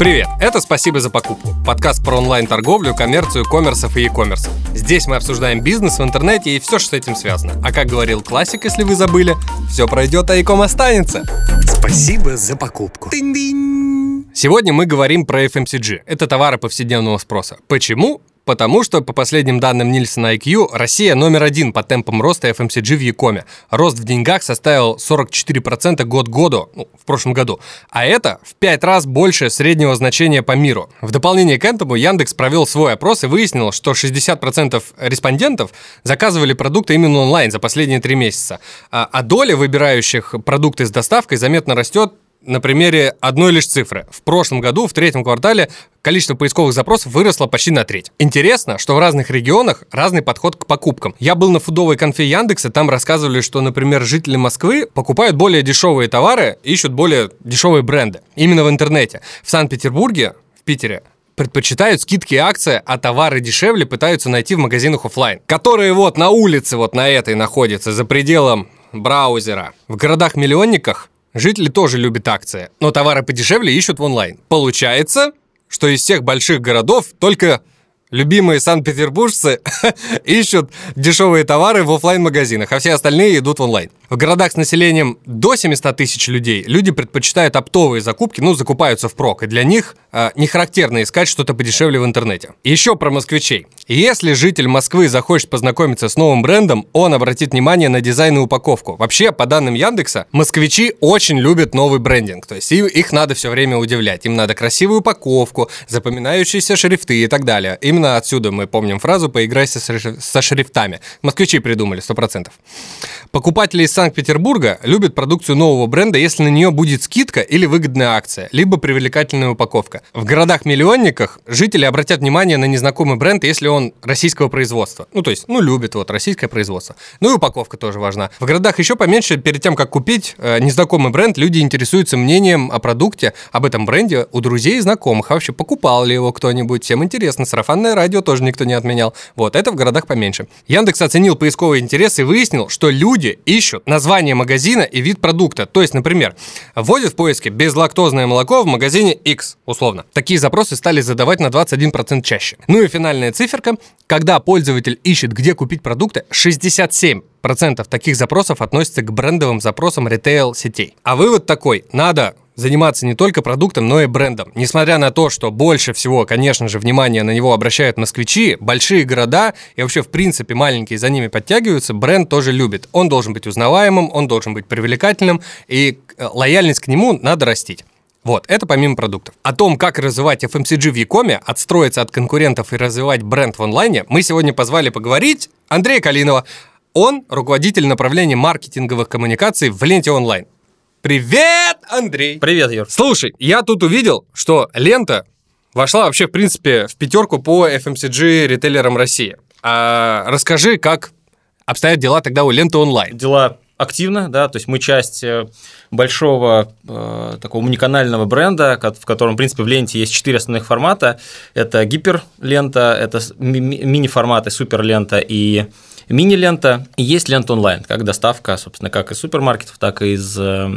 Привет, это «Спасибо за покупку» – подкаст про онлайн-торговлю, коммерцию, коммерсов и e-commerce. Здесь мы обсуждаем бизнес в интернете и все, что с этим связано. А как говорил классик, если вы забыли, все пройдет, а e-com останется. Спасибо за покупку. Сегодня мы говорим про FMCG. Это товары повседневного спроса. Почему? Потому что, по последним данным Нильсона IQ, Россия номер один по темпам роста FMCG в Якоме. Рост в деньгах составил 44% год году, ну, в прошлом году. А это в 5 раз больше среднего значения по миру. В дополнение к этому Яндекс провел свой опрос и выяснил, что 60% респондентов заказывали продукты именно онлайн за последние 3 месяца. А, а доля выбирающих продукты с доставкой заметно растет на примере одной лишь цифры. В прошлом году, в третьем квартале, количество поисковых запросов выросло почти на треть. Интересно, что в разных регионах разный подход к покупкам. Я был на фудовой конфе Яндекса, там рассказывали, что, например, жители Москвы покупают более дешевые товары, ищут более дешевые бренды. Именно в интернете. В Санкт-Петербурге, в Питере, предпочитают скидки и акции, а товары дешевле пытаются найти в магазинах офлайн, которые вот на улице вот на этой находятся, за пределом браузера. В городах-миллионниках Жители тоже любят акции, но товары подешевле ищут в онлайн. Получается, что из всех больших городов только Любимые санкт-петербуржцы ищут дешевые товары в офлайн магазинах а все остальные идут в онлайн. В городах с населением до 700 тысяч людей люди предпочитают оптовые закупки, ну, закупаются впрок, и для них э, не характерно искать что-то подешевле в интернете. Еще про москвичей. Если житель Москвы захочет познакомиться с новым брендом, он обратит внимание на дизайн и упаковку. Вообще, по данным Яндекса, москвичи очень любят новый брендинг, то есть их надо все время удивлять. Им надо красивую упаковку, запоминающиеся шрифты и так далее. Именно отсюда мы помним фразу «поиграйся со шрифтами». Москвичи придумали, 100%. Покупатели из Санкт-Петербурга любят продукцию нового бренда, если на нее будет скидка или выгодная акция, либо привлекательная упаковка. В городах-миллионниках жители обратят внимание на незнакомый бренд, если он российского производства. Ну, то есть, ну, любят вот российское производство. Ну и упаковка тоже важна. В городах еще поменьше, перед тем, как купить э, незнакомый бренд, люди интересуются мнением о продукте, об этом бренде у друзей и знакомых. А вообще, покупал ли его кто-нибудь? Всем интересно. Сарафанное радио тоже никто не отменял. Вот, это в городах поменьше. Яндекс оценил поисковый интерес и выяснил, что люди ищут название магазина и вид продукта. То есть, например, вводят в поиске безлактозное молоко в магазине X, условно. Такие запросы стали задавать на 21% чаще. Ну и финальная циферка. Когда пользователь ищет, где купить продукты, 67 процентов таких запросов относятся к брендовым запросам ритейл-сетей. А вывод такой, надо заниматься не только продуктом, но и брендом. Несмотря на то, что больше всего, конечно же, внимание на него обращают москвичи, большие города и вообще, в принципе, маленькие за ними подтягиваются, бренд тоже любит. Он должен быть узнаваемым, он должен быть привлекательным, и э, лояльность к нему надо растить. Вот, это помимо продуктов. О том, как развивать FMCG в Якоме, отстроиться от конкурентов и развивать бренд в онлайне, мы сегодня позвали поговорить Андрея Калинова. Он руководитель направления маркетинговых коммуникаций в ленте онлайн. Привет, Андрей! Привет, Юр. Слушай, я тут увидел, что лента вошла вообще, в принципе, в пятерку по FMCG ритейлерам России. А расскажи, как обстоят дела тогда у ленты онлайн? Дела активно, да, то есть мы часть э, большого э, такого уникального бренда, в котором, в принципе, в ленте есть четыре основных формата. Это гиперлента, это ми- мини-форматы, суперлента и мини-лента есть лента онлайн, как доставка, собственно, как из супермаркетов, так и из э,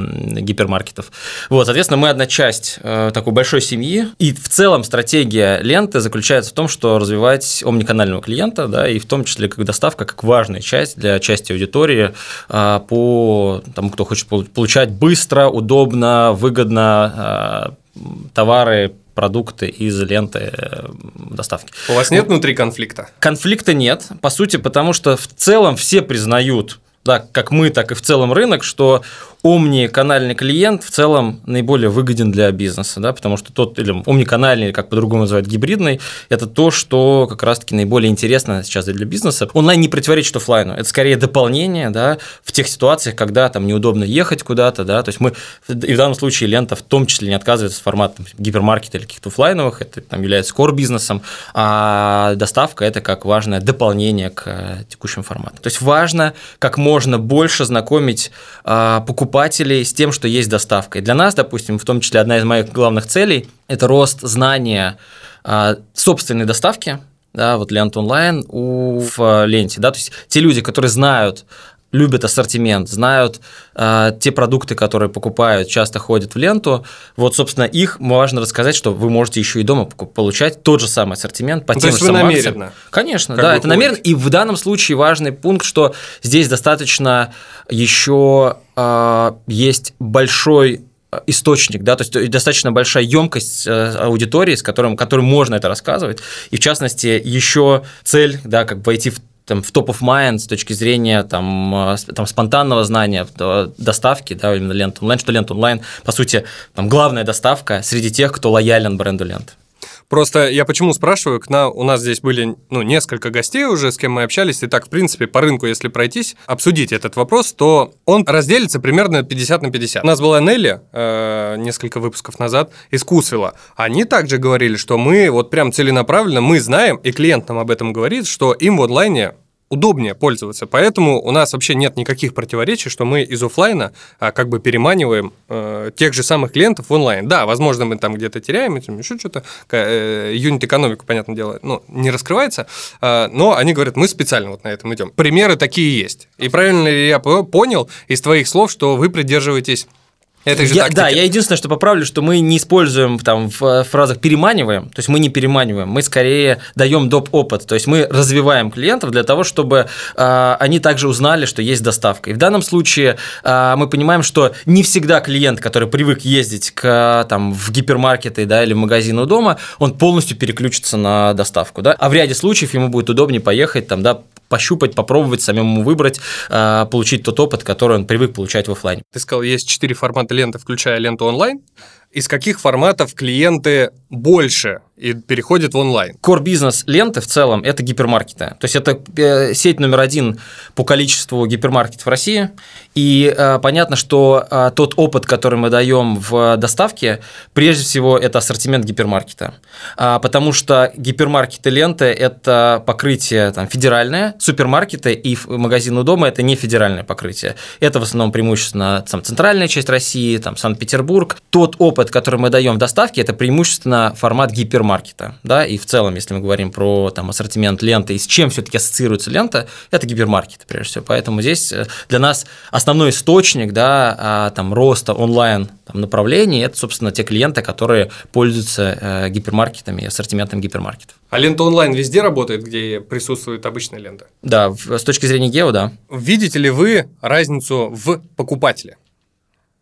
гипермаркетов. Вот, соответственно, мы одна часть э, такой большой семьи, и в целом стратегия ленты заключается в том, что развивать омниканального клиента, да, и в том числе как доставка, как важная часть для части аудитории э, по тому, кто хочет получать быстро, удобно, выгодно э, товары продукты из ленты э, доставки. У вас нет внутри конфликта? Конфликта нет, по сути, потому что в целом все признают, да, как мы, так и в целом рынок, что омниканальный клиент в целом наиболее выгоден для бизнеса, да, потому что тот, или омниканальный, как по-другому называют, гибридный, это то, что как раз-таки наиболее интересно сейчас для бизнеса. Онлайн не противоречит офлайну, это скорее дополнение, да, в тех ситуациях, когда там неудобно ехать куда-то, да, то есть мы, и в данном случае лента в том числе не отказывается от формата гипермаркета или каких-то офлайновых, это там является core-бизнесом, а доставка – это как важное дополнение к э, текущему формату. То есть важно как можно больше знакомить а, покупателей покупателей с тем, что есть доставка. И для нас, допустим, в том числе одна из моих главных целей – это рост знания а, собственной доставки, да, вот лент онлайн у, в ленте, да, то есть те люди, которые знают любят ассортимент, знают э, те продукты, которые покупают, часто ходят в ленту. Вот, собственно, их важно рассказать, что вы можете еще и дома получать тот же самый ассортимент по Ну, тем то же самым намеренно, акциям. Конечно, как да, это намеренно. И в данном случае важный пункт, что здесь достаточно еще э, есть большой э, источник, да, то есть достаточно большая емкость э, аудитории, с которым, которой можно это рассказывать, и в частности еще цель, да, как войти в там, в топ of mind с точки зрения там, э, там, спонтанного знания, э, доставки, да, именно лент онлайн, что лент онлайн, по сути, там, главная доставка среди тех, кто лоялен бренду лент. Просто я почему спрашиваю, к нам, у нас здесь были ну, несколько гостей уже, с кем мы общались, и так, в принципе, по рынку, если пройтись, обсудить этот вопрос, то он разделится примерно 50 на 50. У нас была Нелли э, несколько выпусков назад из Кусвела. Они также говорили, что мы вот прям целенаправленно, мы знаем, и клиент нам об этом говорит, что им в онлайне удобнее пользоваться. Поэтому у нас вообще нет никаких противоречий, что мы из оффлайна а, как бы переманиваем э, тех же самых клиентов в онлайн. Да, возможно, мы там где-то теряем, этим еще что-то, э, юнит-экономика, понятное дело, ну, не раскрывается, а, но они говорят, мы специально вот на этом идем. Примеры такие есть. И правильно ли я по- понял из твоих слов, что вы придерживаетесь этой же Я- да, я единственное, что поправлю, что мы не используем там в э, фразах переманиваем, то есть мы не переманиваем, мы скорее даем доп. опыт, то есть мы развиваем клиентов для того, чтобы э, они также узнали, что есть доставка. И в данном случае э, мы понимаем, что не всегда клиент, который привык ездить к, там, в гипермаркеты да, или в магазины у дома, он полностью переключится на доставку. Да? А в ряде случаев ему будет удобнее поехать там, да, пощупать, попробовать, самому выбрать, э, получить тот опыт, который он привык получать в офлайне. Ты сказал, есть четыре формата ленты, включая ленту онлайн. Из каких форматов клиенты больше и переходят в онлайн? Core бизнес ленты в целом это гипермаркеты. То есть это э, сеть номер один по количеству гипермаркетов в России. И э, понятно, что э, тот опыт, который мы даем в доставке, прежде всего это ассортимент гипермаркета. А, потому что гипермаркеты ленты это покрытие там, федеральное, супермаркеты и магазины у дома это не федеральное покрытие. Это в основном преимущественно там, центральная часть России, там, Санкт-Петербург. Тот опыт, который мы даем в доставке, это преимущественно формат гипермаркета. Да? И в целом, если мы говорим про там, ассортимент ленты и с чем все-таки ассоциируется лента, это гипермаркет, прежде всего. Поэтому здесь э, для нас основной источник да, а, там, роста онлайн там, направлений – это, собственно, те клиенты, которые пользуются э, гипермаркетами и ассортиментом гипермаркетов. А лента онлайн везде работает, где присутствует обычная лента? Да, с точки зрения гео, да. Видите ли вы разницу в покупателе,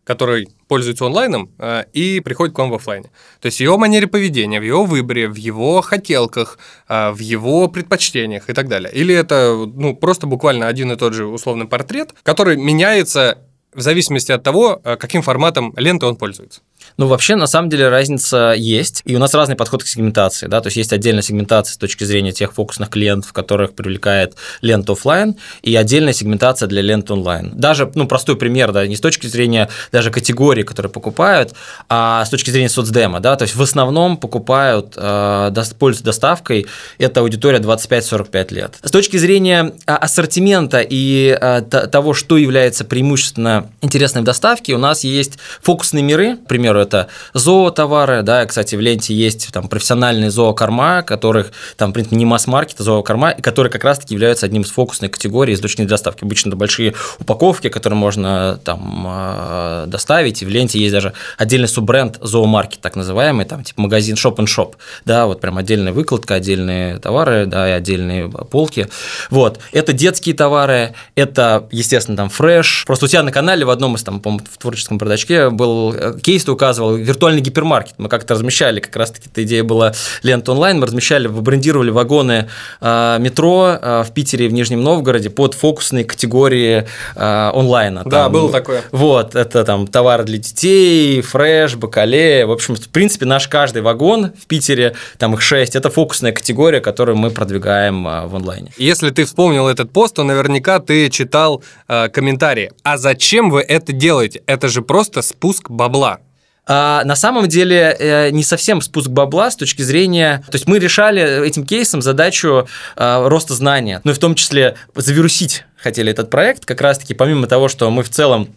который пользуется онлайном э, и приходит к вам в офлайне? То есть в его манере поведения, в его выборе, в его хотелках, э, в его предпочтениях и так далее? Или это ну, просто буквально один и тот же условный портрет, который меняется в зависимости от того, э, каким форматом ленты он пользуется? Ну, вообще, на самом деле, разница есть, и у нас разный подход к сегментации, да, то есть есть отдельная сегментация с точки зрения тех фокусных клиентов, которых привлекает лента офлайн, и отдельная сегментация для ленты онлайн. Даже, ну, простой пример, да, не с точки зрения даже категории, которые покупают, а с точки зрения соцдема, да, то есть в основном покупают, э, пользуются доставкой, это аудитория 25-45 лет. С точки зрения а, ассортимента и т- того, что является преимущественно интересной в доставке, у нас есть фокусные миры, к примеру, это зоотовары, да, кстати, в ленте есть там профессиональные зоокорма, которых там, в принципе, не масс-маркет, а зоокорма, и которые как раз-таки являются одним из фокусных категорий источников доставки. Обычно это большие упаковки, которые можно там э, доставить, и в ленте есть даже отдельный суббренд зоомаркет, так называемый, там типа магазин shop and shop, да, вот прям отдельная выкладка, отдельные товары, да, и отдельные полки. Вот, это детские товары, это, естественно, там фреш. Просто у тебя на канале в одном из там, по-моему, в творческом продачке был э, кейс, ты указывал, виртуальный гипермаркет. Мы как-то размещали, как раз-таки эта идея была лента онлайн, мы размещали, брендировали вагоны э, метро э, в Питере и в Нижнем Новгороде под фокусные категории э, онлайна. Да, Там, было такое. Вот, это там товары для детей, фреш, бакалея. В общем, в принципе, наш каждый вагон в Питере, там их шесть, это фокусная категория, которую мы продвигаем а, в онлайне. Если ты вспомнил этот пост, то наверняка ты читал э, комментарии. А зачем вы это делаете? Это же просто спуск бабла. А, на самом деле э, не совсем спуск бабла с точки зрения... То есть мы решали этим кейсом задачу а, роста знания, ну и в том числе завирусить хотели этот проект, как раз-таки помимо того, что мы в целом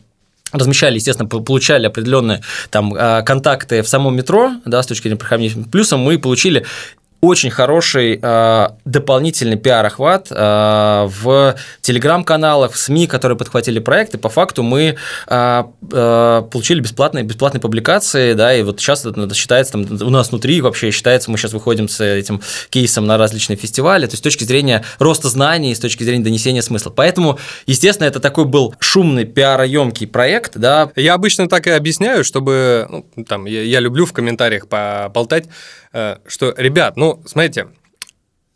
размещали, естественно, по- получали определенные там а, контакты в самом метро, да, с точки зрения проходимости. Плюсом мы получили очень хороший э, дополнительный пиар-охват э, в телеграм-каналах, в СМИ, которые подхватили проект, и по факту мы э, э, получили бесплатные, бесплатные публикации, да, и вот сейчас это считается, там, у нас внутри вообще считается, мы сейчас выходим с этим кейсом на различные фестивали, то есть с точки зрения роста знаний, с точки зрения донесения смысла. Поэтому, естественно, это такой был шумный, пиароемкий проект, да. Я обычно так и объясняю, чтобы, ну, там, я, я люблю в комментариях поболтать, э, что, ребят, ну, смотрите,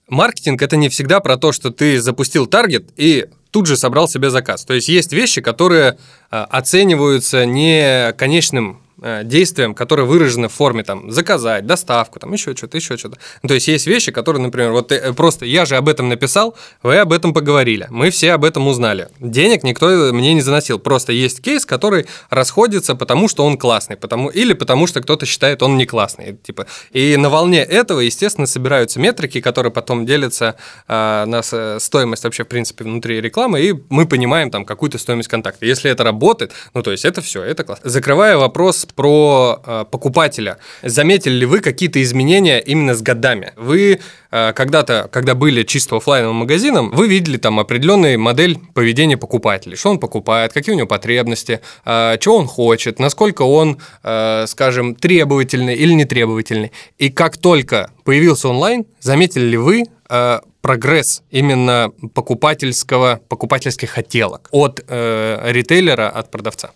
маркетинг это не всегда про то, что ты запустил таргет и тут же собрал себе заказ. То есть есть вещи, которые э, оцениваются не конечным действиям, которые выражены в форме там заказать, доставку, там еще что-то, еще что-то. То есть есть вещи, которые, например, вот э, просто я же об этом написал, вы об этом поговорили, мы все об этом узнали. Денег никто мне не заносил, просто есть кейс, который расходится, потому что он классный, потому или потому что кто-то считает он не классный, типа. И на волне этого, естественно, собираются метрики, которые потом делятся э, на стоимость вообще в принципе внутри рекламы, и мы понимаем там какую-то стоимость контакта. Если это работает, ну то есть это все, это классно. Закрывая вопрос про э, покупателя. Заметили ли вы какие-то изменения именно с годами? Вы э, когда-то, когда были чисто офлайновым магазином, вы видели там определенную модель поведения покупателя. Что он покупает, какие у него потребности, э, чего он хочет, насколько он, э, скажем, требовательный или не требовательный. И как только появился онлайн, заметили ли вы э, прогресс именно покупательского, покупательских хотелок от э, ритейлера, от продавца?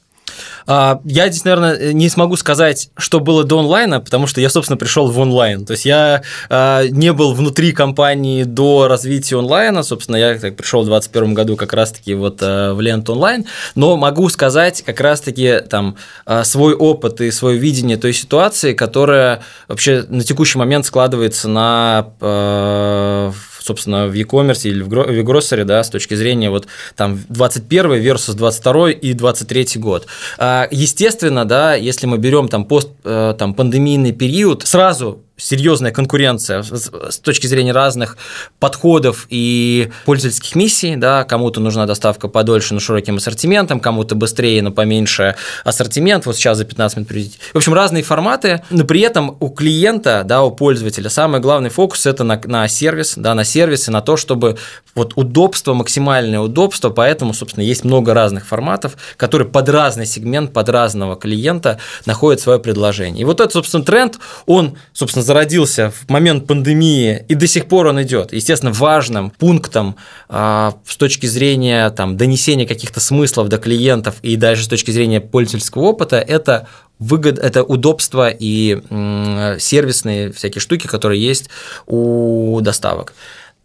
А, я здесь, наверное, не смогу сказать, что было до онлайна, потому что я, собственно, пришел в онлайн. То есть я а, не был внутри компании до развития онлайна. Собственно, я так, пришел в 2021 году как раз-таки вот а, в ленту онлайн. Но могу сказать как раз-таки там свой опыт и свое видение той ситуации, которая вообще на текущий момент складывается на собственно, в e-commerce или в e-grocery, да, с точки зрения вот там 21 versus 22 и 23 год. А, естественно, да, если мы берем там пост, э, там пандемийный период, сразу серьезная конкуренция с точки зрения разных подходов и пользовательских миссий, да, кому-то нужна доставка подольше, но широким ассортиментом, кому-то быстрее, но поменьше ассортимент, вот сейчас за 15 минут привезти. В общем, разные форматы, но при этом у клиента, да, у пользователя самый главный фокус это на, на сервис, да, на сервис и на то, чтобы вот удобство, максимальное удобство, поэтому, собственно, есть много разных форматов, которые под разный сегмент, под разного клиента находят свое предложение. И вот этот, собственно, тренд, он, собственно, зародился в момент пандемии, и до сих пор он идет. Естественно, важным пунктом а, с точки зрения там, донесения каких-то смыслов до клиентов и даже с точки зрения пользовательского опыта это выгод, это удобство и сервисные всякие штуки, которые есть у доставок.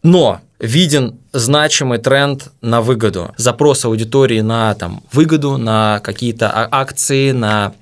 Но виден значимый тренд на выгоду. Запрос аудитории на там, выгоду, на какие-то а, акции, на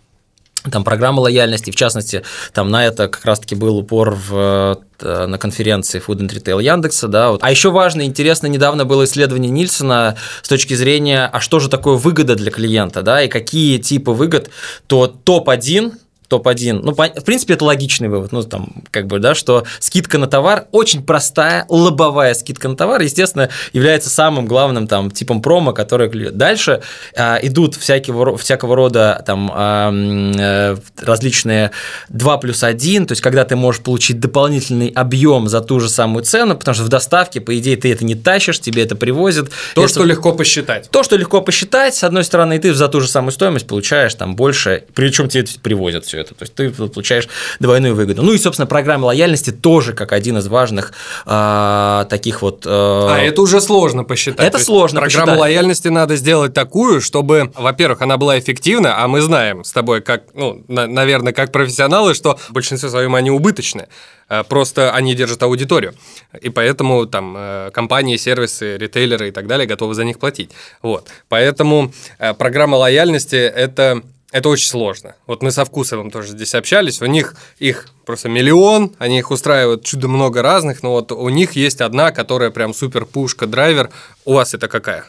там программа лояльности, в частности, там на это как раз-таки был упор в э, на конференции Food and Retail Яндекса, да, вот. А еще важно, интересно, недавно было исследование Нильсона с точки зрения, а что же такое выгода для клиента, да, и какие типы выгод, то топ-1 топ-1. Ну, в принципе, это логичный вывод. Ну, там, как бы, да, что скидка на товар очень простая, лобовая скидка на товар, естественно, является самым главным там типом промо, который дальше а, идут всякого, всякого рода там а, различные 2 плюс 1, то есть когда ты можешь получить дополнительный объем за ту же самую цену, потому что в доставке, по идее, ты это не тащишь, тебе это привозят. То, это... что легко посчитать. То, что легко посчитать, с одной стороны, и ты за ту же самую стоимость получаешь там больше, причем тебе это привозят все все это. То есть ты получаешь двойную выгоду. Ну и, собственно, программа лояльности тоже как один из важных э, таких вот... Э... А это уже сложно посчитать. Это сложно Программу посчитать. лояльности надо сделать такую, чтобы, во-первых, она была эффективна, а мы знаем с тобой, как, ну, на, наверное, как профессионалы, что в большинстве своем они убыточны. Э, просто они держат аудиторию. И поэтому там э, компании, сервисы, ритейлеры и так далее готовы за них платить. Вот. Поэтому э, программа лояльности – это это очень сложно. Вот мы со Вкусовым тоже здесь общались, у них их просто миллион, они их устраивают чудо много разных, но вот у них есть одна, которая прям супер пушка, драйвер. У вас это какая?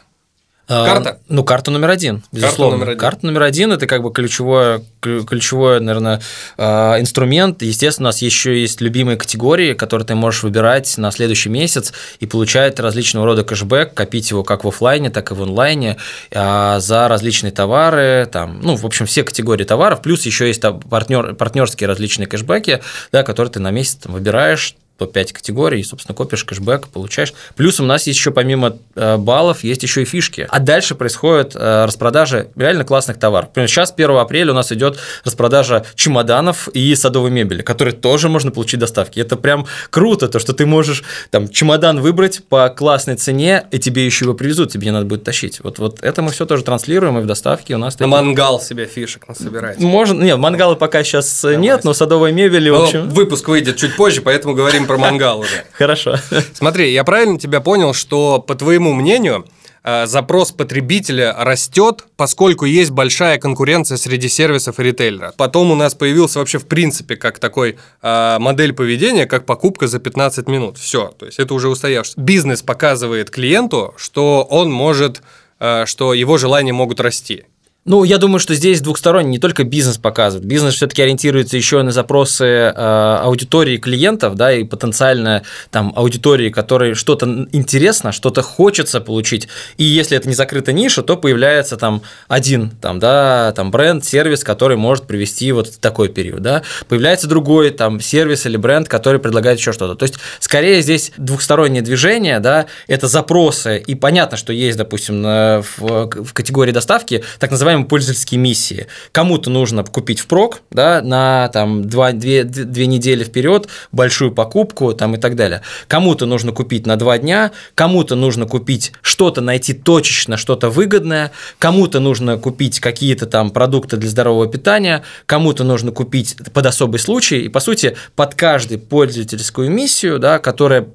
А, карта? Ну, карта номер один, безусловно. Карта номер один. Карта номер один – это как бы ключевой, ключевой, наверное, а, инструмент. Естественно, у нас еще есть любимые категории, которые ты можешь выбирать на следующий месяц и получать различного рода кэшбэк, копить его как в офлайне, так и в онлайне а, за различные товары, там, ну, в общем, все категории товаров, плюс еще есть партнер, партнерские различные кэшбэки, да, которые ты на месяц там, выбираешь, топ-5 категорий, и, собственно, копишь кэшбэк, получаешь. Плюс у нас есть еще помимо э, баллов, есть еще и фишки. А дальше происходит э, распродажа реально классных товаров. Например, сейчас 1 апреля у нас идет распродажа чемоданов и садовой мебели, которые тоже можно получить доставки. Это прям круто, то, что ты можешь там чемодан выбрать по классной цене, и тебе еще его привезут, тебе не надо будет тащить. Вот, вот это мы все тоже транслируем, и в доставке у нас... На мангал себе фишек насобирать. Можно, нет, мангала пока сейчас Давай. нет, но садовой мебели, в общем... выпуск выйдет чуть позже, поэтому говорим про мангал уже. Хорошо. Смотри, я правильно тебя понял, что, по твоему мнению, э, запрос потребителя растет, поскольку есть большая конкуренция среди сервисов и ритейлеров. Потом у нас появился вообще в принципе как такой э, модель поведения, как покупка за 15 минут. Все, то есть это уже устоявшееся. Бизнес показывает клиенту, что он может, э, что его желания могут расти. Ну, я думаю, что здесь двухсторонний не только бизнес показывает. Бизнес все-таки ориентируется еще на запросы э, аудитории клиентов, да, и потенциально там аудитории, которой что-то интересно, что-то хочется получить. И если это не закрытая ниша, то появляется там один там, да, там бренд, сервис, который может привести вот в такой период, да. Появляется другой там сервис или бренд, который предлагает еще что-то. То есть, скорее здесь двухстороннее движение, да, это запросы. И понятно, что есть, допустим, в, в категории доставки так называемые называемые пользовательские миссии. Кому-то нужно купить впрок, да, на там 2, 2, 2 недели вперед большую покупку там, и так далее. Кому-то нужно купить на 2 дня, кому-то нужно купить что-то, найти точечно, что-то выгодное, кому-то нужно купить какие-то там продукты для здорового питания, кому-то нужно купить под особый случай. И, по сути, под каждую пользовательскую миссию, да, которая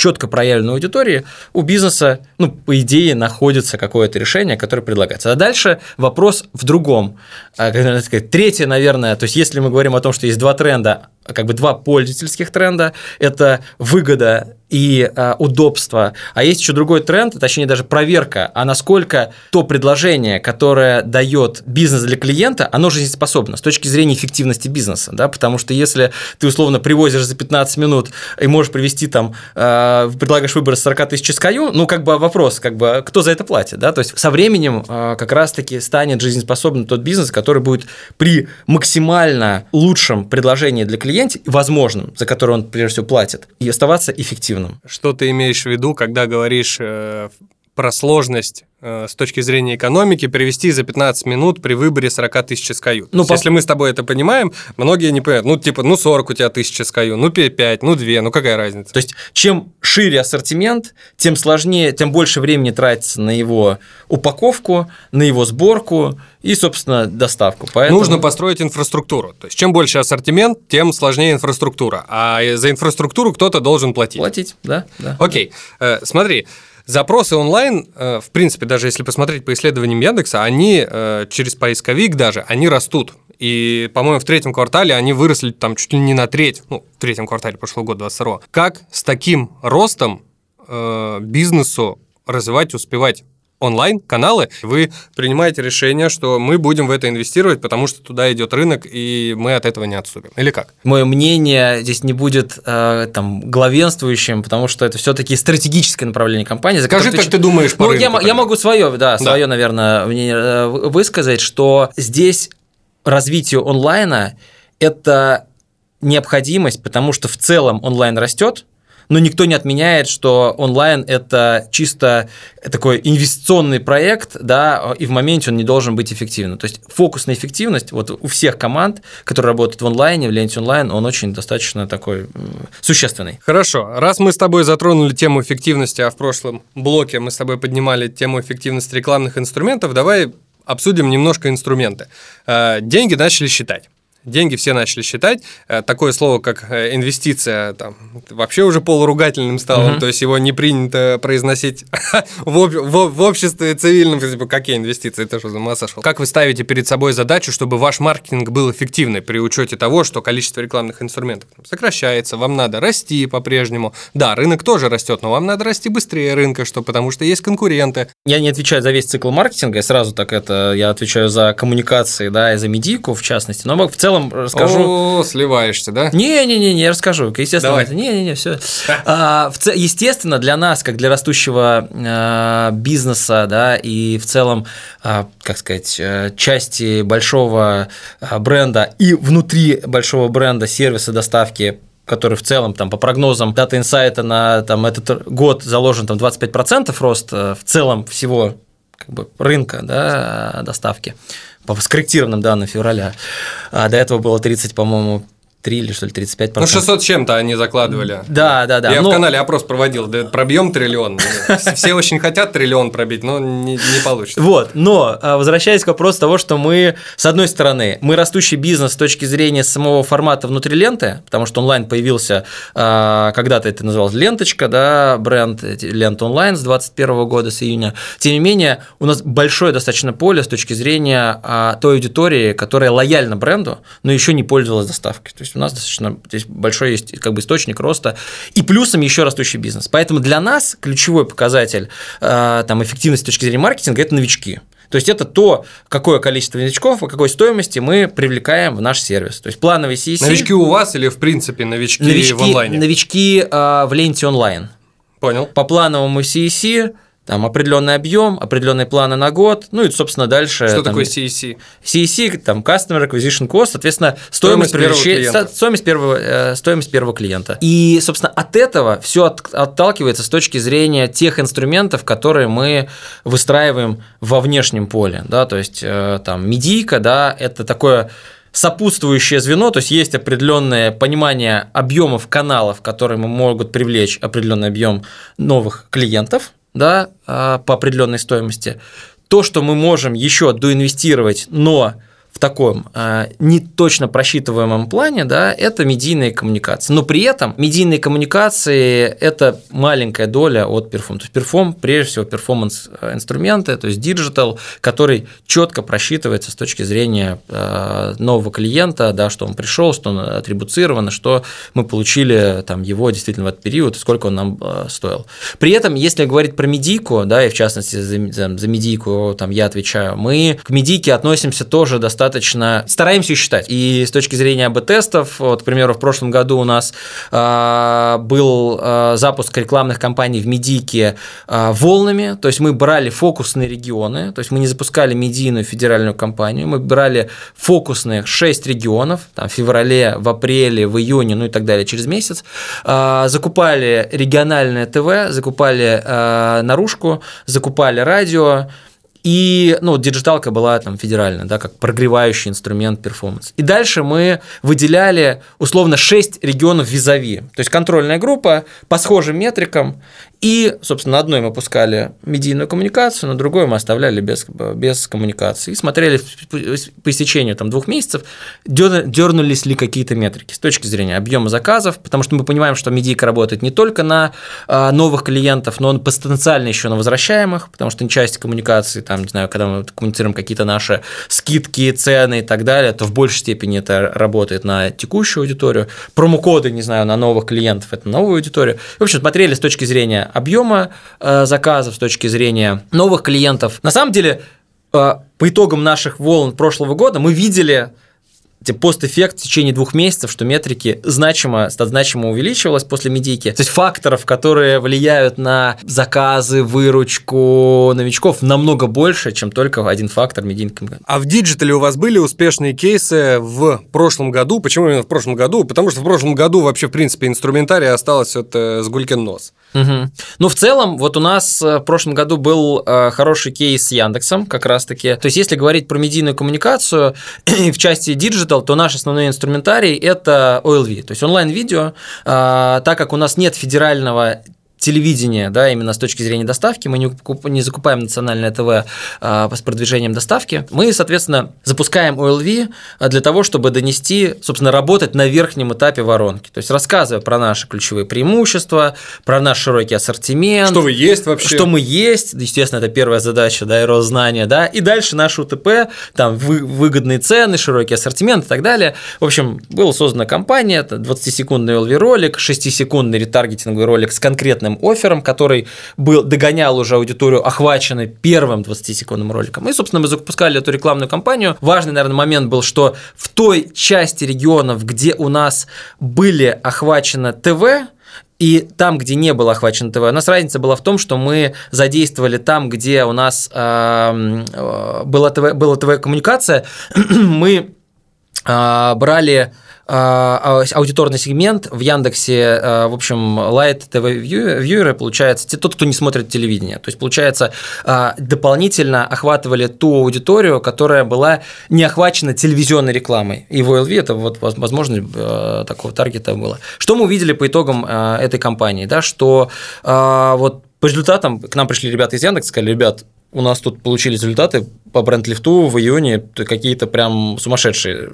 четко проявленной аудитории, у бизнеса, ну, по идее, находится какое-то решение, которое предлагается. А дальше вопрос в другом. А, третье, наверное, то есть если мы говорим о том, что есть два тренда, как бы два пользовательских тренда. Это выгода и э, удобство. А есть еще другой тренд, точнее даже проверка, а насколько то предложение, которое дает бизнес для клиента, оно жизнеспособно с точки зрения эффективности бизнеса. Да? Потому что если ты условно привозишь за 15 минут и можешь привести там, э, предлагаешь выбор 40 тысяч SKU, ну как бы вопрос, как бы кто за это платит. Да? То есть со временем э, как раз-таки станет жизнеспособным тот бизнес, который будет при максимально лучшем предложении для клиента возможным, за который он, прежде всего, платит, и оставаться эффективным. Что ты имеешь в виду, когда говоришь э, про сложность э, с точки зрения экономики привести за 15 минут при выборе 40 тысяч SKU. Ну, по... Если мы с тобой это понимаем, многие не понимают. Ну, типа, ну 40 у тебя тысяч SKU, ну 5, ну 2, ну какая разница? То есть, чем шире ассортимент, тем сложнее, тем больше времени тратится на его упаковку, на его сборку и, собственно, доставку. Поэтому... Нужно построить инфраструктуру. То есть, чем больше ассортимент, тем сложнее инфраструктура. А за инфраструктуру кто-то должен платить. Платить, да. да. Окей, э, смотри, Запросы онлайн, э, в принципе, даже если посмотреть по исследованиям Яндекса, они э, через поисковик даже, они растут. И, по-моему, в третьем квартале они выросли там чуть ли не на треть, ну, в третьем квартале прошлого года, 22 Как с таким ростом э, бизнесу развивать, успевать? Онлайн-каналы, вы принимаете решение, что мы будем в это инвестировать, потому что туда идет рынок, и мы от этого не отступим. Или как? Мое мнение здесь не будет э, там главенствующим, потому что это все-таки стратегическое направление компании. Скажи, как ты думаешь по ну, рынку. Я, я могу свое, да, свое, да. наверное, мнение э, высказать, что здесь развитие онлайна – это необходимость, потому что в целом онлайн растет, но никто не отменяет, что онлайн – это чисто такой инвестиционный проект, да, и в моменте он не должен быть эффективным. То есть фокус на эффективность вот у всех команд, которые работают в онлайне, в ленте онлайн, он очень достаточно такой существенный. Хорошо. Раз мы с тобой затронули тему эффективности, а в прошлом блоке мы с тобой поднимали тему эффективности рекламных инструментов, давай обсудим немножко инструменты. Э, деньги начали считать деньги все начали считать. Э, такое слово, как э, инвестиция, там, вообще уже полуругательным стало, mm-hmm. то есть его не принято произносить в, об, в, в обществе цивильном, типа, какие инвестиции, это что за масса шел. Как вы ставите перед собой задачу, чтобы ваш маркетинг был эффективный при учете того, что количество рекламных инструментов сокращается, вам надо расти по-прежнему. Да, рынок тоже растет, но вам надо расти быстрее рынка, что, потому что есть конкуренты. Я не отвечаю за весь цикл маркетинга, я сразу так это, я отвечаю за коммуникации, да, и за медийку в частности, но в целом целом расскажу. О, сливаешься, да? Не-не-не, не расскажу. Естественно, Давай. Не-не-не, все. А, в, естественно, для нас, как для растущего а, бизнеса, да, и в целом, а, как сказать, э, части большого а, бренда и внутри большого бренда сервиса доставки который в целом там по прогнозам Data Insight на там, этот год заложен там 25% рост э, в целом всего как бы, рынка да, доставки по скорректированным данным февраля. А до этого было 30, по-моему, 3 или что ли 35 Ну, 600 чем-то они закладывали. Да, да, да. Я но... в канале опрос проводил, да, пробьем триллион. Все очень хотят триллион пробить, но не, не получится. Вот, но а, возвращаясь к вопросу того, что мы, с одной стороны, мы растущий бизнес с точки зрения самого формата внутри ленты, потому что онлайн появился, а, когда-то это называлось ленточка, да, бренд лента онлайн с 21 года, с июня. Тем не менее, у нас большое достаточно поле с точки зрения а, той аудитории, которая лояльна бренду, но еще не пользовалась доставкой. То есть есть у нас достаточно здесь большой есть как бы источник роста и плюсом еще растущий бизнес. Поэтому для нас ключевой показатель э, там, эффективности с точки зрения маркетинга – это новички. То есть это то, какое количество новичков, по какой стоимости мы привлекаем в наш сервис. То есть плановый CEC. Новички у вас или в принципе новички, новички в онлайне? Новички э, в ленте онлайн. Понял. По плановому CEC там определенный объем, определенные планы на год, ну и, собственно, дальше. Что там, такое CEC? CEC, там, Customer Acquisition Cost, соответственно, стоимость, стоимость, первого, клиента. стоимость, первого, э, стоимость первого клиента. И, собственно, от этого все от, отталкивается с точки зрения тех инструментов, которые мы выстраиваем во внешнем поле, да, то есть, э, там, медийка, да, это такое сопутствующее звено, то есть есть определенное понимание объемов каналов, которые могут привлечь определенный объем новых клиентов, да, а, по определенной стоимости. То, что мы можем еще доинвестировать, но в таком э, не точно просчитываемом плане, да, это медийные коммуникации. Но при этом медийные коммуникации – это маленькая доля от perform. То есть perform, прежде всего, performance-инструменты, то есть digital, который четко просчитывается с точки зрения э, нового клиента, да, что он пришел, что он атрибуцирован, что мы получили там, его действительно в этот период, сколько он нам э, стоил. При этом, если говорить про медийку, да, и в частности за, за, за медийку там, я отвечаю, мы к медийке относимся тоже достаточно достаточно стараемся считать. И с точки зрения АБ-тестов, вот, к примеру, в прошлом году у нас э, был э, запуск рекламных кампаний в медике э, волнами, то есть мы брали фокусные регионы, то есть мы не запускали медийную федеральную кампанию, мы брали фокусные 6 регионов, там, в феврале, в апреле, в июне, ну и так далее, через месяц, э, закупали региональное ТВ, закупали э, наружку, закупали радио, и, ну, диджиталка была там федеральная, да, как прогревающий инструмент performance. И дальше мы выделяли условно 6 регионов визави. То есть контрольная группа по схожим метрикам, и, собственно, на одной мы пускали медийную коммуникацию, на другой мы оставляли без, без коммуникации. И смотрели по истечению там, двух месяцев, дернулись ли какие-то метрики с точки зрения объема заказов, потому что мы понимаем, что медийка работает не только на а, новых клиентов, но он потенциально еще на возвращаемых, потому что часть коммуникации, там, не знаю, когда мы коммуницируем какие-то наши скидки, цены и так далее, то в большей степени это работает на текущую аудиторию. Промокоды, не знаю, на новых клиентов – это новую аудиторию. В общем, смотрели с точки зрения объема э, заказов, с точки зрения новых клиентов. На самом деле, э, по итогам наших волн прошлого года мы видели постэффект в течение двух месяцев, что метрики значимо, значимо увеличивалось после медийки. То есть факторов, которые влияют на заказы, выручку новичков, намного больше, чем только один фактор медийки. А в диджитале у вас были успешные кейсы в прошлом году? Почему именно в прошлом году? Потому что в прошлом году вообще, в принципе, инструментарий осталось вот э, с гулькин нос. Угу. Ну, в целом, вот у нас э, в прошлом году был э, хороший кейс с Яндексом, как раз-таки. То есть, если говорить про медийную коммуникацию в части digital, то наш основной инструментарий – это OLV, то есть онлайн-видео. А, так как у нас нет федерального телевидения, да, именно с точки зрения доставки, мы не, не закупаем национальное ТВ а, с продвижением доставки, мы, соответственно, запускаем OLV а, для того, чтобы донести, собственно, работать на верхнем этапе воронки, то есть рассказывая про наши ключевые преимущества, про наш широкий ассортимент. Что вы есть вообще. Что мы есть, естественно, это первая задача, да, и рост знания, да, и дальше наш УТП, там, вы, выгодные цены, широкий ассортимент и так далее. В общем, была создана компания, это 20-секундный OLV ролик, 6-секундный ретаргетинговый ролик с конкретным рекламным оффером, который был, догонял уже аудиторию, охваченной первым 20-секундным роликом. И, собственно, мы запускали эту рекламную кампанию. Важный, наверное, момент был, что в той части регионов, где у нас были охвачено ТВ, и там, где не было охвачено ТВ, у нас разница была в том, что мы задействовали там, где у нас э, ТВ, была ТВ-коммуникация, мы э, брали аудиторный сегмент в Яндексе, а, в общем, Light TV Viewer, получается, тот, кто не смотрит телевидение. То есть, получается, а, дополнительно охватывали ту аудиторию, которая была не охвачена телевизионной рекламой. И в OLV это вот возможно такого таргета было. Что мы увидели по итогам этой кампании? Да, что вот по результатам к нам пришли ребята из Яндекса, сказали, ребят, у нас тут получили результаты по бренд-лифту в июне какие-то прям сумасшедшие.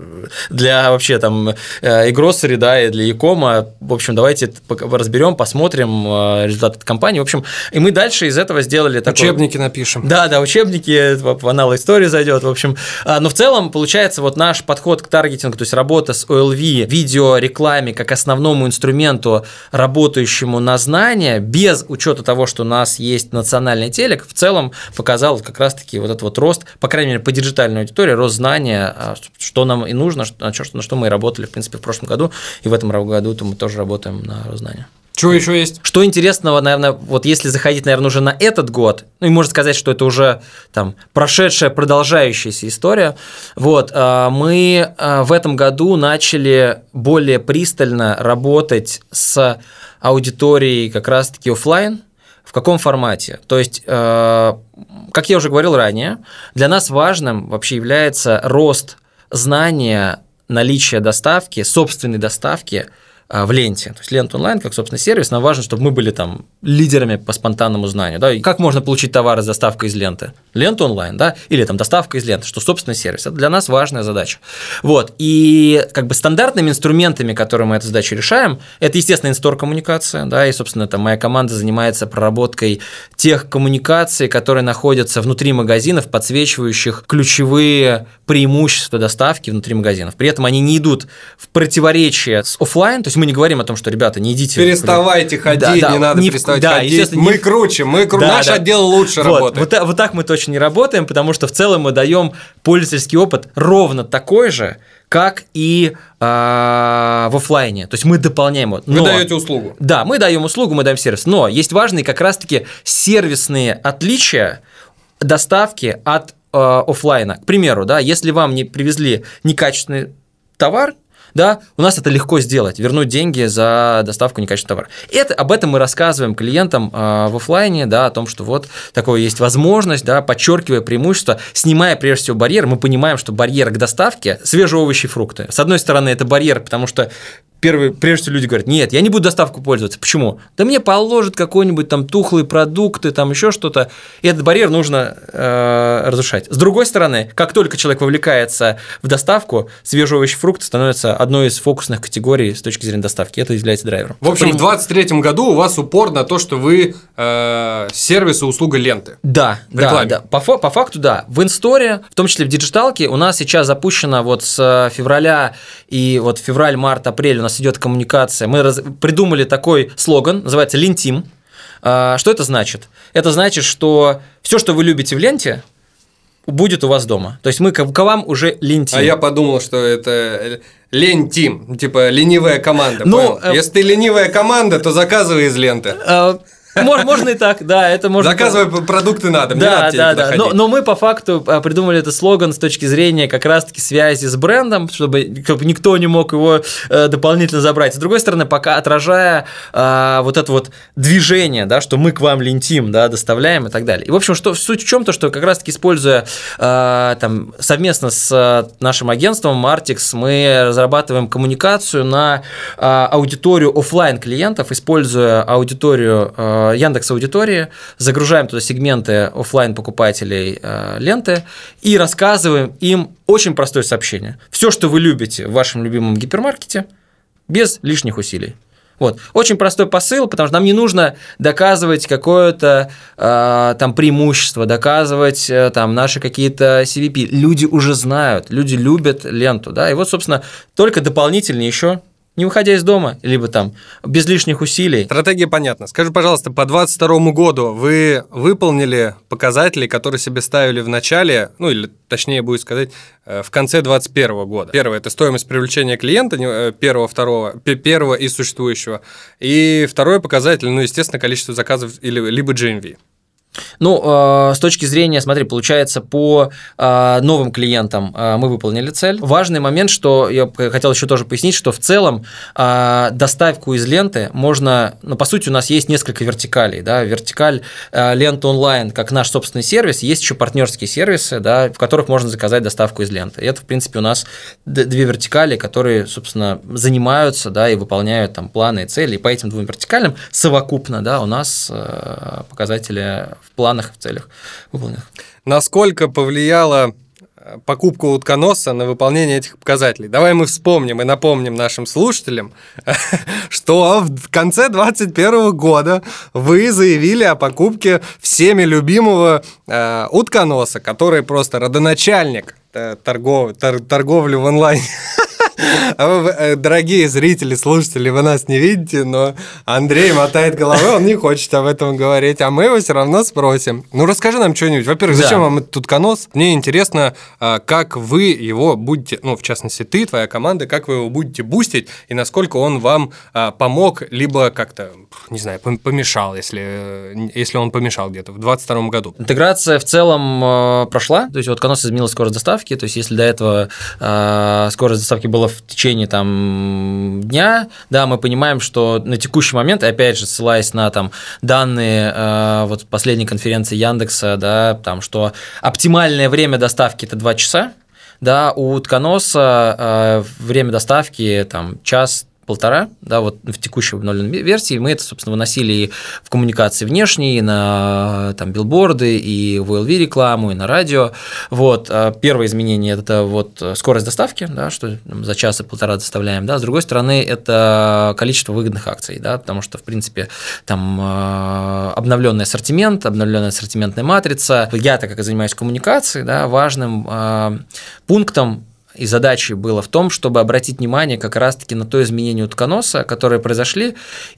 Для вообще там э, и гроссери, да, и для Якома. В общем, давайте разберем, посмотрим э, результаты компании. В общем, и мы дальше из этого сделали такой... Учебники напишем. Да, да, учебники, в анал истории зайдет, в общем. А, но в целом, получается, вот наш подход к таргетингу, то есть работа с OLV, видеорекламе как основному инструменту, работающему на знания, без учета того, что у нас есть национальный телек, в целом показал как раз-таки вот этот вот рост, по крайней мере, по диджитальной аудитории, рост знания, а, что нам и нужно, на что мы и работали, в принципе, в прошлом году, и в этом году то мы тоже работаем на рост знания. Что еще есть? Что интересного, наверное, вот если заходить, наверное, уже на этот год, ну и можно сказать, что это уже там прошедшая, продолжающаяся история, вот, а, мы а, в этом году начали более пристально работать с аудиторией как раз-таки офлайн, в каком формате? То есть, э, как я уже говорил ранее, для нас важным вообще является рост знания наличия доставки, собственной доставки – в ленте. То есть лента онлайн, как, собственно, сервис, нам важно, чтобы мы были там лидерами по спонтанному знанию. Да? И как можно получить товары с доставкой из ленты? Лента онлайн, да, или там доставка из ленты, что, собственно, сервис. Это для нас важная задача. Вот. И как бы стандартными инструментами, которые мы эту задачу решаем, это, естественно, инстор коммуникация, да, и, собственно, там моя команда занимается проработкой тех коммуникаций, которые находятся внутри магазинов, подсвечивающих ключевые преимущества доставки внутри магазинов. При этом они не идут в противоречие с офлайн, то есть мы не говорим о том, что, ребята, не идите. Переставайте ходить, да, да, не надо не, переставать да, ходить. Мы не... круче, мы кру... да, наш да. отдел лучше вот, работает. Вот, вот так мы точно не работаем, потому что в целом мы даем пользовательский опыт ровно такой же, как и э, в офлайне. То есть мы дополняем его. Но, Вы даете услугу. Да, мы даем услугу, мы даем сервис. Но есть важные как раз-таки сервисные отличия доставки от э, офлайна. К примеру, да, если вам не привезли некачественный товар, да, у нас это легко сделать, вернуть деньги за доставку некачественного товара. Это, об этом мы рассказываем клиентам э, в офлайне, да, о том, что вот такое есть возможность, да, подчеркивая преимущество, снимая прежде всего барьер, мы понимаем, что барьер к доставке свежие овощи и фрукты. С одной стороны, это барьер, потому что первые, прежде всего люди говорят, нет, я не буду доставку пользоваться. Почему? Да мне положат какой-нибудь там тухлые продукты, там еще что-то. И этот барьер нужно э, разрушать. С другой стороны, как только человек вовлекается в доставку, свежие овощи, фрукты становятся одной из фокусных категорий с точки зрения доставки. Это является драйвером. В общем, в 2023 году у вас упор на то, что вы э, сервис и услуга ленты. Да, да, да. По, по факту, да. В инсторе, в том числе в диджиталке, у нас сейчас запущено вот с февраля и вот февраль, март, апрель нас идет коммуникация. Мы раз... придумали такой слоган, называется «Лентим». А, что это значит? Это значит, что все, что вы любите в ленте, будет у вас дома. То есть мы к, вам уже лентим. А я подумал, что это лень тим, типа ленивая команда. Ну, э... Если ты ленивая команда, то заказывай из ленты. Э, можно и так, да, это можно. Заказывай продукты на дом, да, да, да. Но, но мы по факту а, придумали этот слоган с точки зрения как раз-таки связи с брендом, чтобы никто не мог его э, дополнительно забрать. С другой стороны, пока отражая а, вот это вот движение, да, что мы к вам лентим, да, доставляем и так далее. И, в общем, что суть в чем то, что как раз-таки используя а, там совместно с нашим агентством Martix мы разрабатываем коммуникацию на аудиторию офлайн клиентов, используя аудиторию Э, Яндекс аудитории, загружаем туда сегменты офлайн покупателей э, ленты и рассказываем им очень простое сообщение. Все, что вы любите в вашем любимом гипермаркете, без лишних усилий. Вот. Очень простой посыл, потому что нам не нужно доказывать какое-то э, там преимущество, доказывать э, там наши какие-то CVP. Люди уже знают, люди любят ленту, да, и вот, собственно, только дополнительно еще не выходя из дома, либо там без лишних усилий. Стратегия понятна. Скажи, пожалуйста, по 2022 году вы выполнили показатели, которые себе ставили в начале, ну или точнее будет сказать, э, в конце 2021 года. Первое – это стоимость привлечения клиента, э, первого, второго, первого и существующего. И второй показатель, ну, естественно, количество заказов или, либо GMV. Ну, э, с точки зрения, смотри, получается, по э, новым клиентам э, мы выполнили цель. Важный момент, что я хотел еще тоже пояснить, что в целом доставку из ленты можно, ну, по сути, у нас есть несколько вертикалей, да, вертикаль э, лента онлайн, как наш собственный сервис, есть еще партнерские сервисы, да, в которых можно заказать доставку из ленты. И это, в принципе, у нас две вертикали, которые, собственно, занимаются, да, и выполняют там планы и цели. И по этим двум вертикалям совокупно, да, у нас э, показатели в планах, в целях выполненных. Насколько повлияла э, покупка утконоса на выполнение этих показателей. Давай мы вспомним и напомним нашим слушателям, что в конце 2021 года вы заявили о покупке всеми любимого э, утконоса, который просто родоначальник э, торгов, тор, торговли в онлайне. А э, дорогие зрители, слушатели, вы нас не видите, но Андрей мотает головой, он не хочет об этом говорить, а мы его все равно спросим. Ну, расскажи нам что-нибудь. Во-первых, зачем да. вам этот утконос? Мне интересно, а, как вы его будете, ну, в частности, ты, твоя команда, как вы его будете бустить, и насколько он вам а, помог, либо как-то, не знаю, помешал, если, если он помешал где-то в 2022 году. Интеграция в целом прошла, то есть вот утконос изменил скорость доставки, то есть если до этого скорость доставки была в течение там дня, да, мы понимаем, что на текущий момент, опять же, ссылаясь на там данные э, вот последней конференции Яндекса, да, там, что оптимальное время доставки это 2 часа, да, у утконоса э, время доставки там час полтора, да, вот в текущей обновленной версии мы это, собственно, выносили и в коммуникации внешние, и на там билборды, и в OLV рекламу, и на радио. Вот, а первое изменение – это вот скорость доставки, да, что за час и полтора доставляем, да, с другой стороны, это количество выгодных акций, да, потому что, в принципе, там а, обновленный ассортимент, обновленная ассортиментная матрица. Я, так как занимаюсь коммуникацией, да, важным а, пунктом и задачей было в том, чтобы обратить внимание как раз-таки на то изменение утконоса, которые произошли,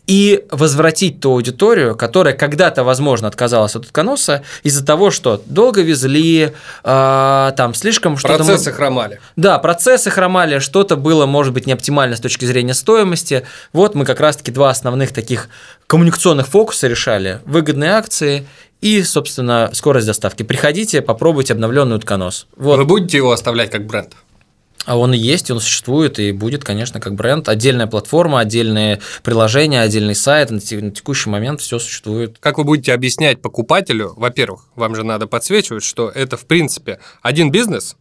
и возвратить ту аудиторию, которая когда-то, возможно, отказалась от утконоса из-за того, что долго везли, э, там слишком что-то... Процессы хромали. Да, процессы хромали, что-то было, может быть, не оптимально с точки зрения стоимости. Вот мы как раз-таки два основных таких коммуникационных фокуса решали. Выгодные акции и, собственно, скорость доставки. Приходите, попробуйте обновленный утконос. Вот. Вы будете его оставлять как бренд? А он есть, он существует и будет, конечно, как бренд. Отдельная платформа, отдельные приложения, отдельный сайт. На текущий момент все существует. Как вы будете объяснять покупателю, во-первых, вам же надо подсвечивать, что это, в принципе, один бизнес,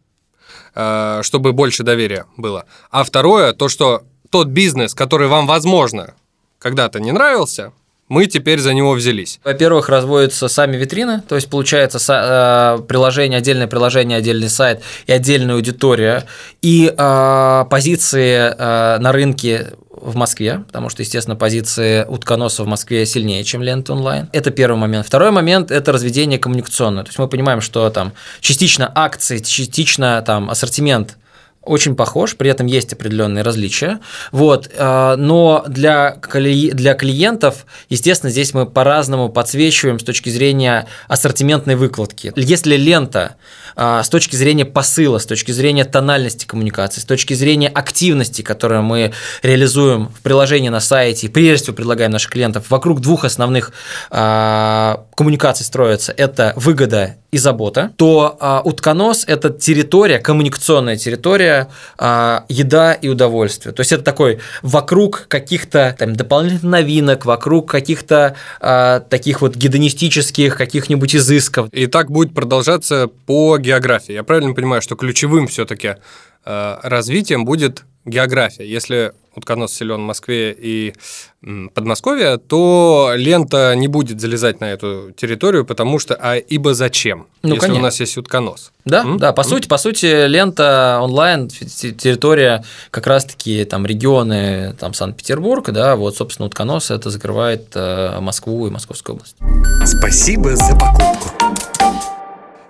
э, чтобы больше доверия было. А второе, то, что тот бизнес, который вам, возможно, когда-то не нравился, мы теперь за него взялись. Во-первых, разводятся сами витрины, то есть получается э, приложение, отдельное приложение, отдельный сайт и отдельная аудитория, и э, позиции э, на рынке в Москве, потому что, естественно, позиции утконоса в Москве сильнее, чем лента онлайн. Это первый момент. Второй момент – это разведение коммуникационное. То есть мы понимаем, что там частично акции, частично там ассортимент – очень похож, при этом есть определенные различия. Вот, э, но для, для клиентов, естественно, здесь мы по-разному подсвечиваем с точки зрения ассортиментной выкладки. Если лента э, с точки зрения посыла, с точки зрения тональности коммуникации, с точки зрения активности, которую мы реализуем в приложении на сайте, прежде всего предлагаем наших клиентов, вокруг двух основных коммуникаций строится. Это выгода и забота, то а, утконос – это территория, коммуникационная территория, а, еда и удовольствие. То есть это такой вокруг каких-то там дополнительных новинок, вокруг каких-то а, таких вот гедонистических каких-нибудь изысков. И так будет продолжаться по географии. Я правильно понимаю, что ключевым все-таки а, развитием будет география. Если утконос силен в Москве и Подмосковье, то лента не будет залезать на эту территорию, потому что, а ибо зачем, ну, если конечно. у нас есть утконос? Да, М? да, по М? сути, по сути, лента онлайн, территория как раз-таки там регионы, там Санкт-Петербург, да, вот, собственно, утконос это закрывает э, Москву и Московскую область. Спасибо за покупку.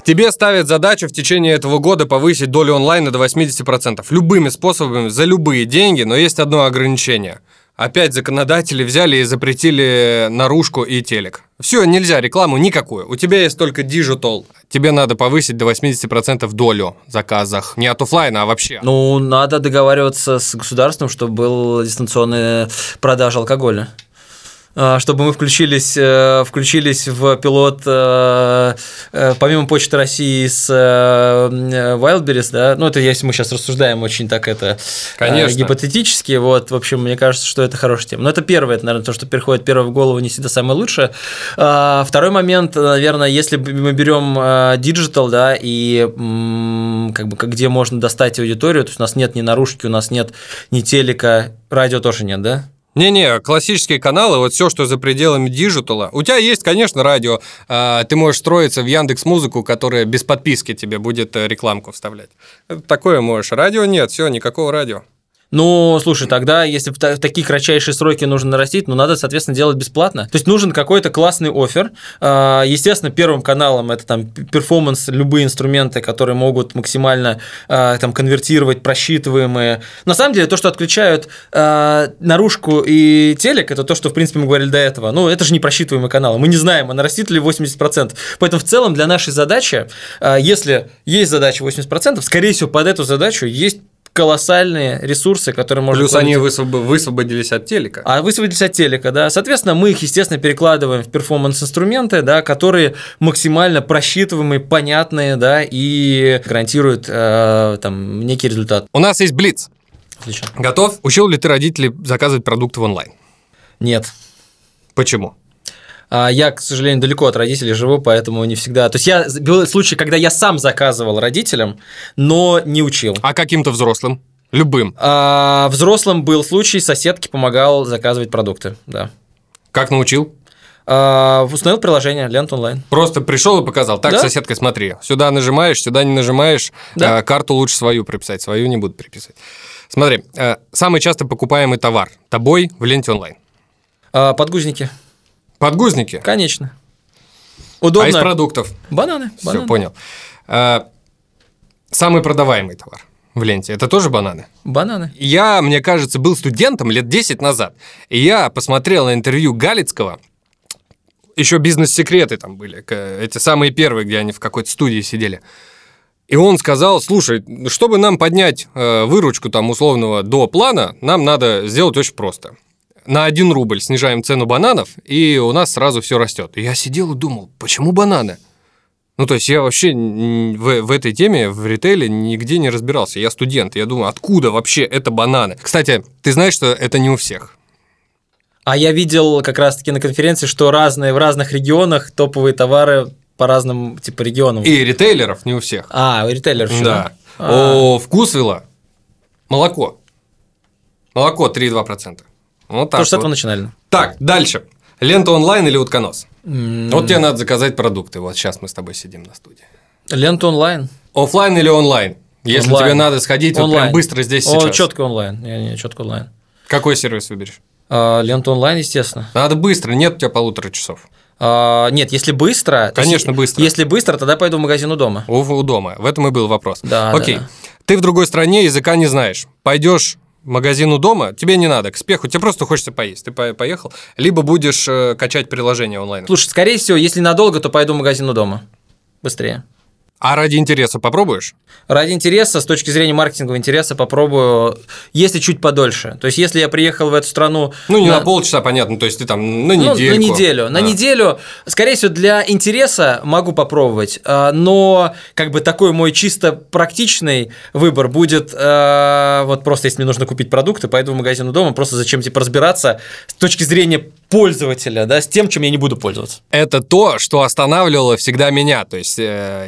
Тебе ставят задачу в течение этого года повысить долю онлайна до 80%. Любыми способами, за любые деньги, но есть одно ограничение. Опять законодатели взяли и запретили наружку и телек. Все, нельзя рекламу никакую. У тебя есть только digital. Тебе надо повысить до 80% долю в заказах. Не от офлайна, а вообще. Ну, надо договариваться с государством, чтобы был дистанционная продажа алкоголя. А, чтобы мы включились, э, включились в пилот э, э, помимо Почты России с Wildberries, да, ну это если мы сейчас рассуждаем очень так это Конечно. гипотетически, вот, в общем, мне кажется, что это хорошая тема. Но это первое, это, наверное, то, что приходит первое в голову, не всегда самое лучшее. А, второй момент, наверное, если мы берем digital, да, и как бы где можно достать аудиторию, то есть у нас нет ни наружки, у нас нет ни телека, радио тоже нет, да? Не-не, классические каналы, вот все, что за пределами digital а. У тебя есть, конечно, радио. А, ты можешь строиться в Яндекс Музыку, которая без подписки тебе будет э, рекламку вставлять. Такое можешь. Радио нет, все, никакого радио. Ну, слушай, тогда, если в, такие кратчайшие сроки нужно нарастить, ну, надо, соответственно, делать бесплатно. То есть нужен какой-то классный офер. А, естественно, первым каналом это там перформанс, любые инструменты, которые могут максимально а, там конвертировать просчитываемые. На самом деле, то, что отключают а, наружку и телек, это то, что, в принципе, мы говорили до этого. Ну, это же не просчитываемые каналы. Мы не знаем, а нарастит ли 80%. Поэтому в целом для нашей задачи, если есть задача 80%, скорее всего, под эту задачу есть колоссальные ресурсы, которые можно... Плюс они высвободились от телека. А высвободились от телека, да. Соответственно, мы их, естественно, перекладываем в перформанс-инструменты, да, которые максимально просчитываемые, понятные, да, и гарантируют э, там некий результат. У нас есть Блиц. Отлично. Готов? Учил ли ты родителей заказывать продукты в онлайн? Нет. Почему? А я, к сожалению, далеко от родителей живу, поэтому не всегда. То есть я был случай, когда я сам заказывал родителям, но не учил. А каким-то взрослым? Любым. А, взрослым был случай, соседке помогал заказывать продукты, да. Как научил? А, установил приложение Лент онлайн. Просто пришел и показал. Так, Да. соседка, смотри. Сюда нажимаешь, сюда не нажимаешь. Да. А, карту лучше свою приписать. Свою не буду приписывать. Смотри, э, самый часто покупаемый товар тобой в ленте онлайн. А, подгузники. Подгузники. Конечно. А Удобно. из продуктов? Бананы. Все, бананы. понял. А, самый продаваемый товар в ленте это тоже бананы. Бананы. Я, мне кажется, был студентом лет 10 назад, и я посмотрел на интервью Галицкого, еще бизнес-секреты там были, эти самые первые, где они в какой-то студии сидели. И он сказал, слушай, чтобы нам поднять э, выручку там условного до плана, нам надо сделать очень просто. На 1 рубль снижаем цену бананов, и у нас сразу все растет. И я сидел и думал, почему бананы? Ну, то есть я вообще в, в этой теме, в ритейле нигде не разбирался. Я студент, я думаю, откуда вообще это бананы? Кстати, ты знаешь, что это не у всех. А я видел как раз-таки на конференции, что разные в разных регионах топовые товары по разным типа регионам. И ритейлеров не у всех. А, у ритейлеров еще. Да. А. О, вкусвилла. Молоко. Молоко 3,2%. Вот так Потому что с вот. этого начинали. Так, дальше. Лента онлайн или утконос? М, Вот тебе надо заказать продукты. Вот сейчас мы с тобой сидим на студии. Лента онлайн. Оффлайн или онлайн? Если Онлайн. тебе надо сходить вот прям быстро здесь О, сейчас. четко онлайн. Не, не, четко онлайн. Какой сервис выберешь? А, лента онлайн, естественно. Надо быстро, нет у тебя полутора часов. А, нет, если быстро. то есть Конечно, быстро. Если быстро, тогда пойду в магазин у дома. У, у дома. В этом и был вопрос. Да, Окей. да, да. Ты в другой стране, языка не знаешь. Пойдешь в магазин у дома, тебе не надо к спеху, тебе просто хочется поесть. Ты по- поехал. Либо будешь э, качать приложение онлайн. Слушай, скорее всего, если надолго, то пойду в магазин у дома. Быстрее. А ради интереса попробуешь? Ради интереса, с точки зрения маркетингового интереса, попробую, если чуть подольше. То есть, если я приехал в эту страну... Ну, не на, полчаса, понятно. То есть ты там на Ну, неделю. на неделю. На неделю, скорее всего, для интереса могу попробовать, а, но как бы такой мой чисто практичный выбор будет а, вот просто если мне нужно купить продукты, пойду в магазин у дома, просто зачем типа разбираться с точки зрения пользователя, да, с тем, чем я не буду пользоваться. Это то, что останавливало всегда меня. То есть э,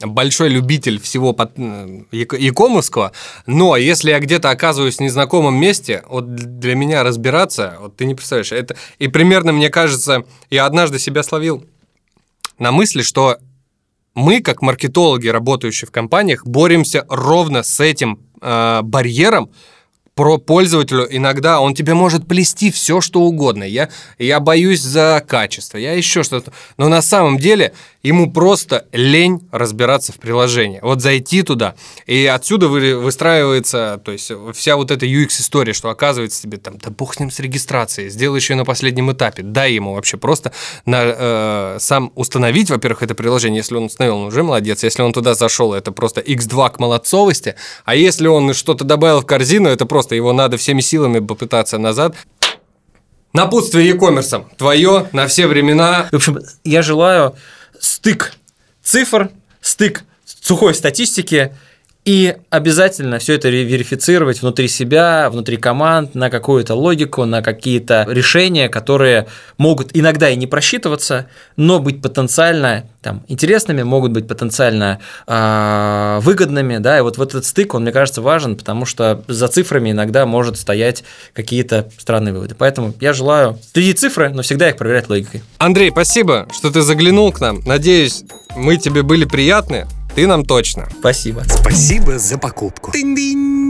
большой любитель всего под- яко- якомовского, но если я где-то оказываюсь в незнакомом месте, вот для меня разбираться, вот ты не представляешь, это и примерно мне кажется, я однажды себя словил на мысли, что мы, как маркетологи, работающие в компаниях, боремся ровно с этим э, барьером про пользователю. Иногда он тебе может плести все, что угодно. Я, я боюсь за качество, я еще что-то. Но на самом деле ему просто лень разбираться в приложении. Вот зайти туда, и отсюда вы- выстраивается, то есть вся вот эта UX-история, что оказывается тебе там, да бог с ним с регистрацией, сделай еще на последнем этапе, дай ему вообще просто на, э, сам установить, во-первых, это приложение, если он установил, он уже молодец, если он туда зашел, это просто x2 к молодцовости, а если он что-то добавил в корзину, это просто его надо всеми силами попытаться назад, Напутствие e-commerce. Твое на все времена. В общем, я желаю стык цифр, стык сухой статистики и обязательно все это верифицировать внутри себя, внутри команд, на какую-то логику, на какие-то решения, которые могут иногда и не просчитываться, но быть потенциально там, интересными, могут быть потенциально э, выгодными. Да? И вот, вот этот стык, он, мне кажется, важен, потому что за цифрами иногда может стоять какие-то странные выводы. Поэтому я желаю следить цифры, но всегда их проверять логикой. Андрей, спасибо, что ты заглянул к нам. Надеюсь, мы тебе были приятны. Ты нам точно. Спасибо. Спасибо за покупку. Тынь-дынь.